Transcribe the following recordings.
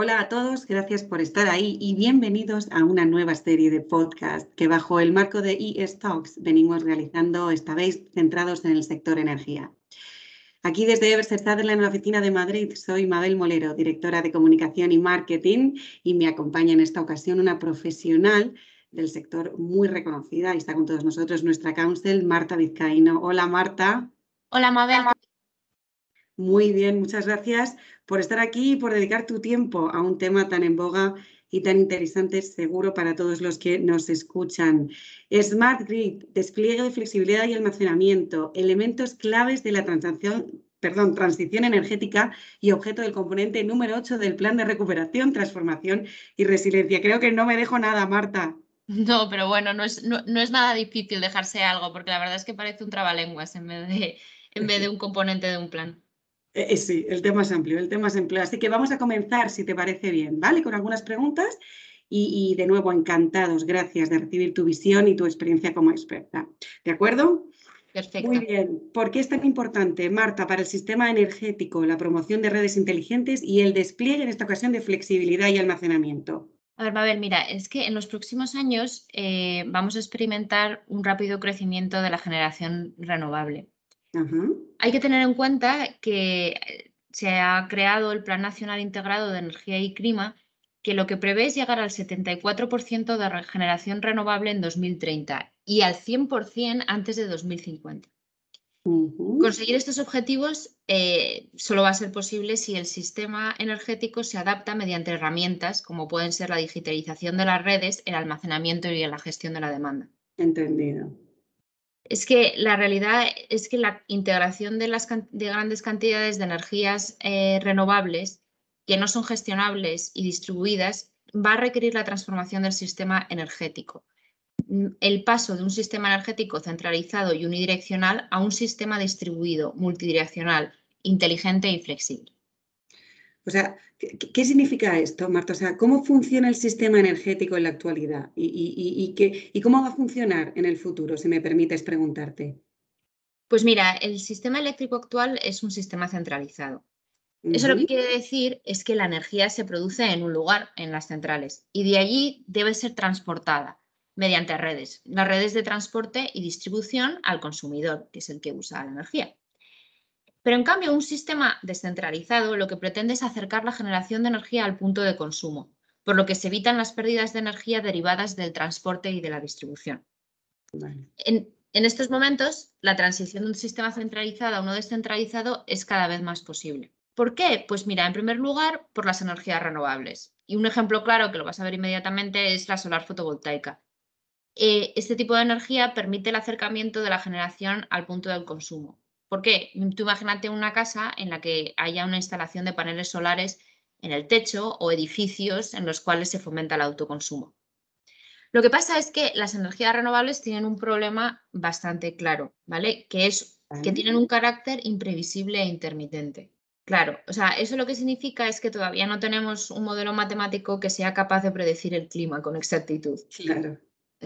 Hola a todos, gracias por estar ahí y bienvenidos a una nueva serie de podcast que bajo el marco de eStocks venimos realizando esta vez centrados en el sector energía. Aquí desde Everset Sutherland, en la oficina de Madrid, soy Mabel Molero, directora de comunicación y marketing y me acompaña en esta ocasión una profesional del sector muy reconocida y está con todos nosotros nuestra counsel, Marta Vizcaíno. Hola Marta. Hola Mabel. Muy bien, muchas gracias por estar aquí y por dedicar tu tiempo a un tema tan en boga y tan interesante seguro para todos los que nos escuchan. Smart Grid, despliegue de flexibilidad y almacenamiento, elementos claves de la transición, perdón, transición energética y objeto del componente número 8 del plan de recuperación, transformación y resiliencia. Creo que no me dejo nada, Marta. No, pero bueno, no es, no, es nada difícil dejarse algo, porque la verdad es que parece un trabalenguas en vez de, en vez de un componente de un plan. Eh, eh, sí, el tema es amplio, el tema es amplio. Así que vamos a comenzar, si te parece bien, ¿vale? Con algunas preguntas y, de nuevo encantados, gracias de recibir tu visión y tu experiencia como experta. ¿De acuerdo? Perfecto. Muy bien. ¿Por qué es tan importante, Marta, para el sistema energético, la promoción de redes inteligentes y el despliegue en esta ocasión de flexibilidad y almacenamiento? A ver, Mabel, mira, es que en los próximos años eh, vamos a experimentar un rápido crecimiento de la generación renovable. Hay que tener en cuenta que eh, se ha creado el Plan Nacional Integrado de Energía y Clima, que lo que prevé es llegar al 74% de regeneración renovable en 2030 y al 100% antes de 2050. Conseguir estos objetivos eh, solo va a ser posible si el sistema energético se adapta mediante herramientas como pueden ser la digitalización de las redes, el almacenamiento y la gestión de la demanda. Entendido es que la realidad es que la integración de, las, de grandes cantidades de energías eh, renovables que no son gestionables y distribuidas va a requerir la transformación del sistema energético. Mm, el paso de un sistema energético centralizado y unidireccional a un sistema distribuido, multidireccional, inteligente y flexible. O sea, ¿qué, significa esto, Marta? O sea, ¿cómo funciona el sistema energético en la actualidad y, cómo va a funcionar en el futuro, si me permites preguntarte? Pues mira, el sistema eléctrico actual es un sistema centralizado. Eso lo que quiere decir es que la energía se produce en un lugar, en las centrales, y de allí debe ser transportada mediante redes, las redes de transporte y distribución al consumidor, que es el que usa la energía. Pero en cambio, un sistema descentralizado lo que pretende es acercar la generación de energía al punto de consumo, por lo que se evitan las pérdidas de energía derivadas del transporte y de la distribución. En, estos momentos, la transición de un sistema centralizado a uno descentralizado es cada vez más posible. ¿Por qué? Pues mira, en primer lugar, por las energías renovables. Y un ejemplo claro que lo vas a ver inmediatamente es la solar fotovoltaica. Eh, este tipo de energía permite el acercamiento de la generación al punto del consumo, ¿Por qué? Tú imagínate una casa en la que haya una instalación de paneles solares en el techo o edificios en los cuales se fomenta el autoconsumo. Lo que pasa es que las energías renovables tienen un problema bastante claro, ¿vale? Que es que tienen un carácter imprevisible e intermitente. Claro, o sea, eso lo que significa es que todavía no tenemos un modelo matemático que sea capaz de predecir el clima con exactitud. Claro.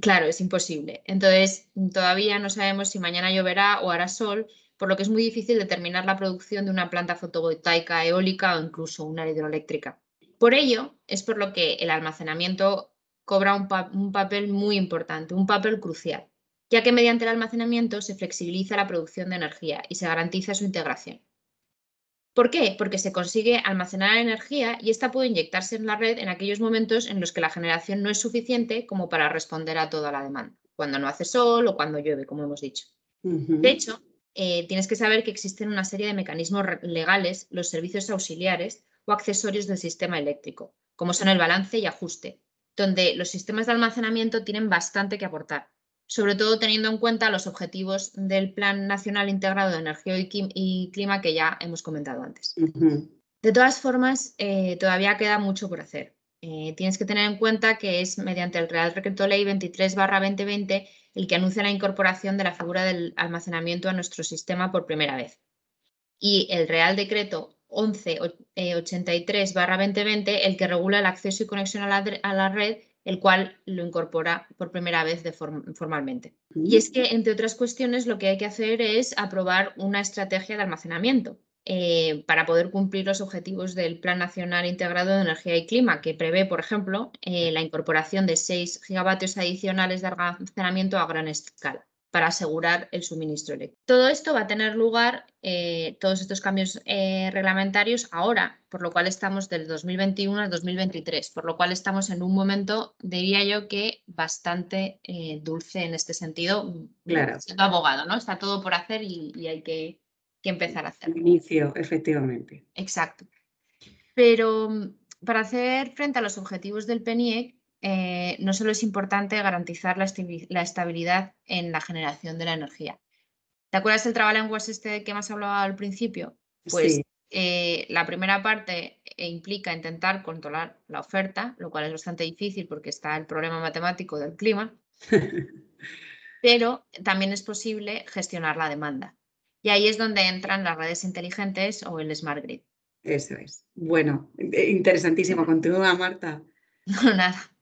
Claro, es imposible. Entonces, todavía no sabemos si mañana lloverá o hará sol por lo que es muy difícil determinar la producción de una planta fotovoltaica eólica o incluso una hidroeléctrica. Por ello, es por lo que el almacenamiento cobra un, papel muy importante, un papel crucial, ya que mediante el almacenamiento se flexibiliza la producción de energía y se garantiza su integración. ¿Por qué? Porque se consigue almacenar energía y esta puede inyectarse en la red en aquellos momentos en los que la generación no es suficiente como para responder a toda la demanda, cuando no hace sol o cuando llueve, como hemos dicho. De hecho, eh, tienes que saber que existen una serie de mecanismos legales, los servicios auxiliares o accesorios del sistema eléctrico, como son el balance y ajuste, donde los sistemas de almacenamiento tienen bastante que aportar, sobre todo teniendo en cuenta los objetivos del Plan Nacional Integrado de Energía y Clima que ya hemos comentado antes. De todas formas, eh, todavía queda mucho por hacer. Eh, tienes que tener en cuenta que es mediante el Real Decreto Ley 23-2020 el que anuncia la incorporación de la figura del almacenamiento a nuestro sistema por primera vez. Y el Real Decreto 1183-2020 el que regula el acceso y conexión a la, red, el cual lo incorpora por primera vez formalmente. Y es que, entre otras cuestiones, lo que hay que hacer es aprobar una estrategia de almacenamiento, eh, para poder cumplir los objetivos del Plan Nacional Integrado de Energía y Clima, que prevé, por ejemplo, eh, la incorporación de 6 gigavatios adicionales de almacenamiento a gran escala para asegurar el suministro eléctrico. Todo esto va a tener lugar, eh, todos estos cambios reglamentarios ahora, por lo cual estamos del 2021 al 2023, por lo cual estamos en un momento, diría yo, que bastante dulce en este sentido, claro. siendo abogado, ¿no? Está todo por hacer y hay que que empezar a hacer. Inicio, efectivamente. Exacto. Pero mm, para hacer frente a los objetivos del PENIEC, eh, no solo es importante garantizar la, estabilidad en la generación de la energía. ¿Te acuerdas del trabalenguas este que hemos hablado al principio? Pues eh, la primera parte eh, implica intentar controlar la oferta, lo cual es bastante difícil porque está el problema matemático del clima, pero también es posible gestionar la demanda. Y ahí es donde entran las redes inteligentes o el Smart Grid. Eso es. Bueno, eh, interesantísimo. Continúa, Marta. No, nada.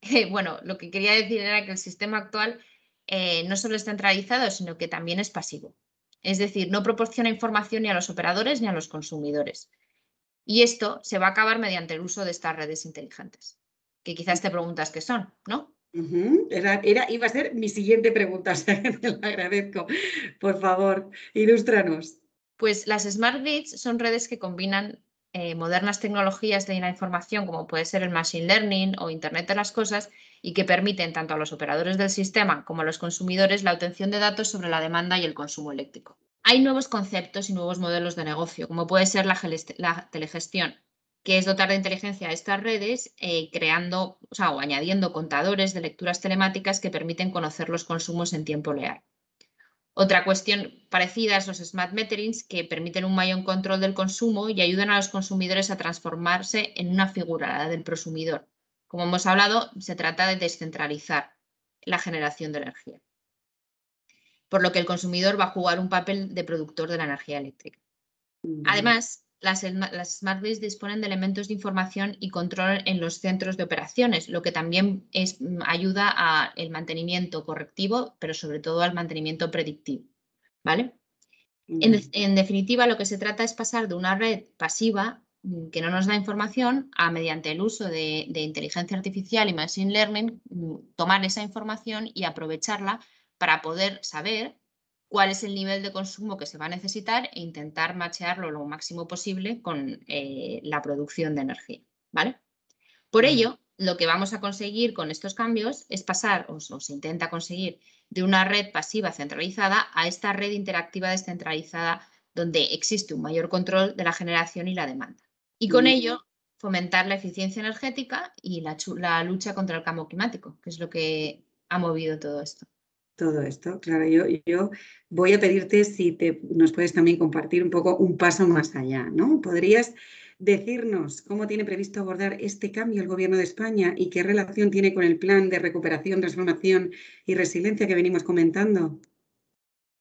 Eh, bueno, lo que quería decir era que el sistema actual eh, no solo es centralizado, sino que también es pasivo. Es decir, no proporciona información ni a los operadores ni a los consumidores. Y esto se va a acabar mediante el uso de estas redes inteligentes, que quizás te preguntas qué son, ¿no? Era, iba a ser mi siguiente pregunta, lo agradezco. Por favor, ilústranos. Pues las Smart Grids son redes que combinan eh, modernas tecnologías de la información, como puede ser el Machine Learning o Internet de las Cosas, y que permiten tanto a los operadores del sistema como a los consumidores la obtención de datos sobre la demanda y el consumo eléctrico. Hay nuevos conceptos y nuevos modelos de negocio, como puede ser la, la telegestión, que es dotar de inteligencia a estas redes, eh, creando o, añadiendo contadores de lecturas telemáticas que permiten conocer los consumos en tiempo real. Otra cuestión parecida es los smart meterings, que permiten un mayor control del consumo y ayudan a los consumidores a transformarse en una figura, la del prosumidor. Como hemos hablado, se trata de descentralizar la generación de energía, por lo que el consumidor va a jugar un papel de productor de la energía eléctrica. Además, las, Smart Grids disponen de elementos de información y control en los centros de operaciones, lo que también es, mm, ayuda al mantenimiento correctivo, pero sobre todo al mantenimiento predictivo. ¿vale? En, definitiva, lo que se trata es pasar de una red pasiva mm, que no nos da información a, mediante el uso de, de inteligencia artificial y machine learning, mm, tomar esa información y aprovecharla para poder saber cuál es el nivel de consumo que se va a necesitar e intentar machearlo lo máximo posible con eh, la producción de energía. ¿vale? Por ello, lo que vamos a conseguir con estos cambios es pasar, o, se intenta conseguir, de una red pasiva centralizada a esta red interactiva descentralizada donde existe un mayor control de la generación y la demanda. Y con ello, fomentar la eficiencia energética y la lucha contra el cambio climático, que es lo que ha movido todo esto todo esto. Claro, yo, yo voy a pedirte si te, nos puedes también compartir un poco un paso más allá, ¿no? ¿Podrías decirnos cómo tiene previsto abordar este cambio el Gobierno de España y qué relación tiene con el plan de recuperación, transformación y resiliencia que venimos comentando?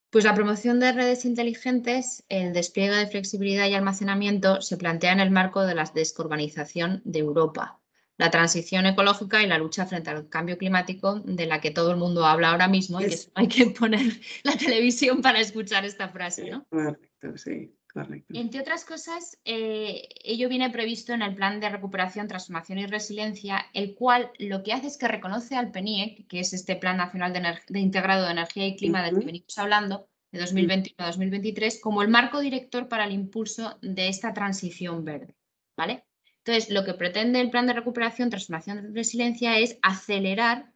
Pues la promoción de redes inteligentes, el despliegue de flexibilidad y almacenamiento se plantea en el marco de la descarbonización de Europa, la transición ecológica y la lucha frente al cambio climático de la que todo el mundo habla ahora mismo y que hay que poner la televisión para escuchar esta frase, ¿no? Correcto, sí, correcto. Entre otras cosas, eh, ello viene previsto en el Plan de Recuperación, Transformación y Resiliencia, el cual lo que hace es que reconoce al PENIEC, que es este Plan Nacional de, Integrado de Energía y Clima del que venimos hablando, de 2021 a 2023, como el marco director para el impulso de esta transición verde, ¿vale? Entonces, lo que pretende el plan de recuperación, transformación y resiliencia es acelerar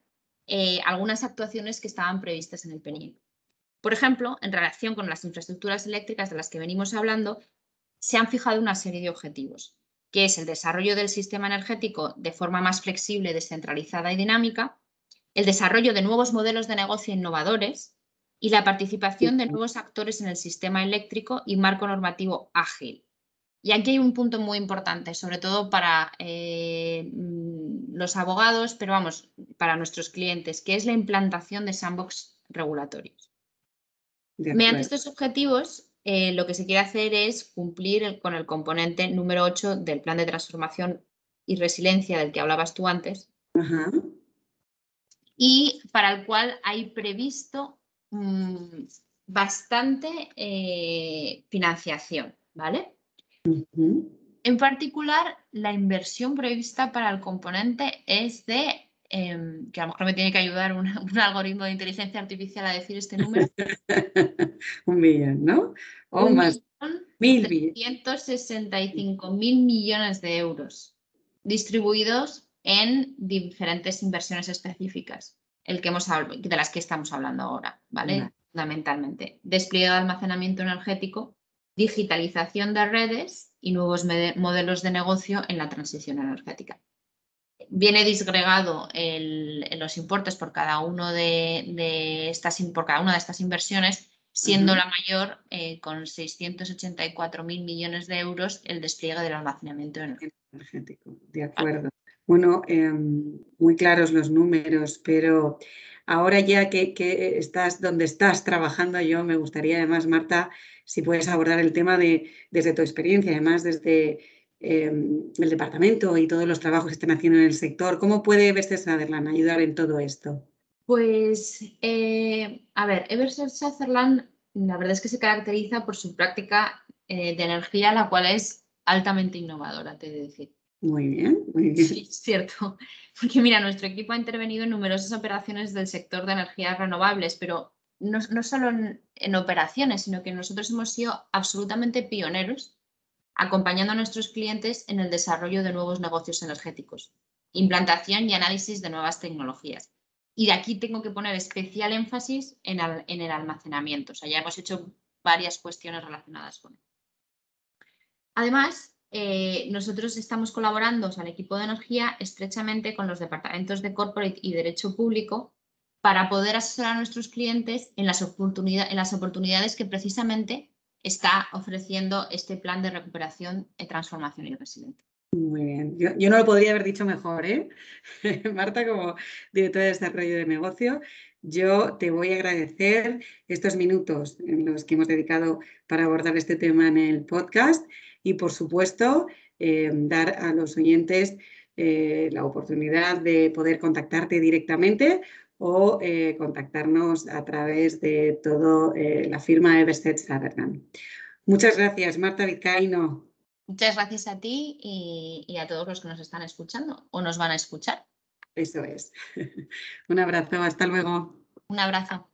eh, algunas actuaciones que estaban previstas en el PNIEC. Por ejemplo, en relación con las infraestructuras eléctricas de las que venimos hablando, se han fijado una serie de objetivos, que es el desarrollo del sistema energético de forma más flexible, descentralizada y dinámica, el desarrollo de nuevos modelos de negocio innovadores y la participación de nuevos actores en el sistema eléctrico y marco normativo ágil, y aquí hay un punto muy importante, sobre todo para eh, mm, los abogados, pero vamos, para nuestros clientes, que es la implantación de sandbox regulatorios. Mediante estos objetivos, eh, lo que se quiere hacer es cumplir con el componente número 8 del plan de transformación y resiliencia del que hablabas tú antes, y para el cual hay previsto mm, bastante eh, financiación. ¿vale? En particular, la inversión prevista para el componente es de Em, que a lo mejor me tiene que ayudar un, algoritmo de inteligencia artificial a decir este número. un millón, ¿no? O más. Mil mil millones de euros distribuidos en diferentes inversiones específicas, el que hemos, de las que estamos hablando ahora, ¿vale? Fundamentalmente. Despliegue de almacenamiento energético, digitalización de redes y nuevos modelos de negocio en la transición energética viene disgregado los importes por cada, uno de, estas, por cada una de estas inversiones, siendo la mayor eh, con 684.000 millones de euros el despliegue del almacenamiento energético. De acuerdo. Bueno, em, muy claros los números, pero ahora ya que, estás donde estás trabajando, yo me gustaría además, Marta, si puedes abordar el tema de, desde tu experiencia, además desde Em, el departamento y todos los trabajos que están haciendo en el sector. ¿Cómo puede Everset Sutherland ayudar en todo esto? Pues, eh, a ver, Everset Sutherland la verdad es que se caracteriza por su práctica eh, de energía, la cual es altamente innovadora, te de decir. Muy bien, muy bien. Sí, es cierto. Porque mira, nuestro equipo ha intervenido en numerosas operaciones del sector de energías renovables, pero no, solo en, operaciones, sino que nosotros hemos sido absolutamente pioneros acompañando a nuestros clientes en el desarrollo de nuevos negocios energéticos, implantación y análisis de nuevas tecnologías. Y de aquí tengo que poner especial énfasis en, el almacenamiento. O sea, ya hemos hecho varias cuestiones relacionadas con él. Además, eh, nosotros estamos colaborando, o sea, el equipo de energía, estrechamente con los departamentos de corporate y derecho público para poder asesorar a nuestros clientes en las, en las oportunidades que precisamente está ofreciendo este plan de recuperación, transformación y resiliencia. Muy bien. Yo, no lo podría haber dicho mejor, ¿eh? Marta, como directora de desarrollo de negocio, yo te voy a agradecer estos minutos en los que hemos dedicado para abordar este tema en el podcast y, por supuesto, eh, dar a los oyentes eh, la oportunidad de poder contactarte directamente o eh, contactarnos a través de toda eh, la firma Everset Sutherland. Muchas gracias, Marta Vizcaíno. Muchas gracias a ti y a todos los que nos están escuchando o nos van a escuchar. Eso es. Un abrazo, hasta luego. Un abrazo.